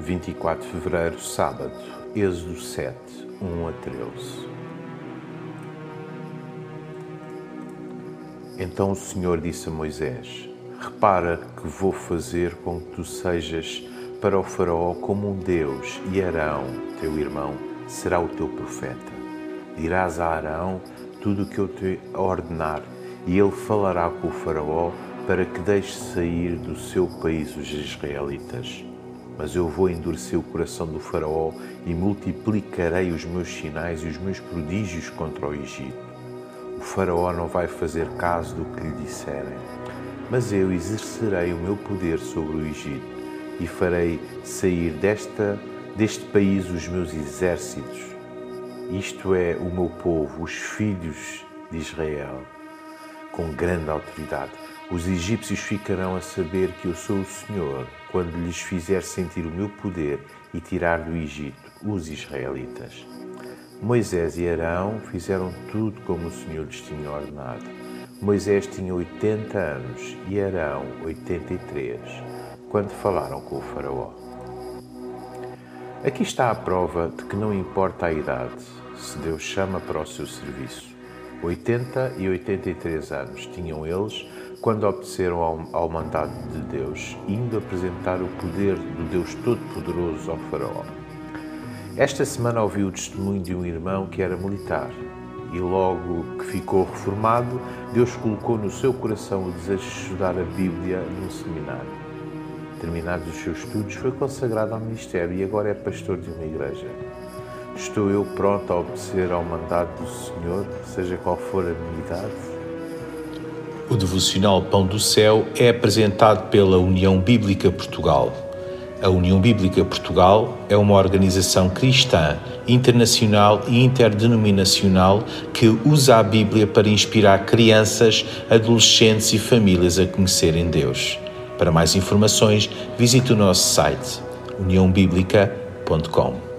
24 de fevereiro, sábado, Êxodo 7, 1 a 13. Então o Senhor disse a Moisés: Repara que vou fazer com que tu sejas para o Faraó como um Deus, e Arão, teu irmão, será o teu profeta. Dirás a Arão tudo o que eu te ordenar, e ele falará com o Faraó para que deixe sair do seu país os israelitas. Mas eu vou endurecer o coração do Faraó e multiplicarei os meus sinais e os meus prodígios contra o Egito. O Faraó não vai fazer caso do que lhe disserem, mas eu exercerei o meu poder sobre o Egito e farei sair desta, deste país os meus exércitos. Isto é o meu povo, os filhos de Israel, com grande autoridade. Os egípcios ficarão a saber que eu sou o Senhor quando lhes fizer sentir o meu poder e tirar do Egito os israelitas. Moisés e Arão fizeram tudo como o Senhor lhes tinha ordenado. Moisés tinha 80 anos e Arão 83, quando falaram com o Faraó. Aqui está a prova de que não importa a idade, se Deus chama para o seu serviço. 80 e 83 anos tinham eles quando obedeceram ao, ao mandato de Deus, indo apresentar o poder do Deus Todo-Poderoso ao Faraó. Esta semana ouvi o testemunho de um irmão que era militar e logo que ficou reformado, Deus colocou no seu coração o desejo de estudar a Bíblia num seminário. Terminados os seus estudos, foi consagrado ao ministério e agora é pastor de uma igreja. Estou eu pronto a obedecer ao mandato do Senhor, seja qual for a minha idade? O devocional Pão do Céu é apresentado pela União Bíblica Portugal. A União Bíblica Portugal é uma organização cristã, internacional e interdenominacional que usa a Bíblia para inspirar crianças, adolescentes e famílias a conhecerem Deus. Para mais informações, visite o nosso site uniãobíblica.com.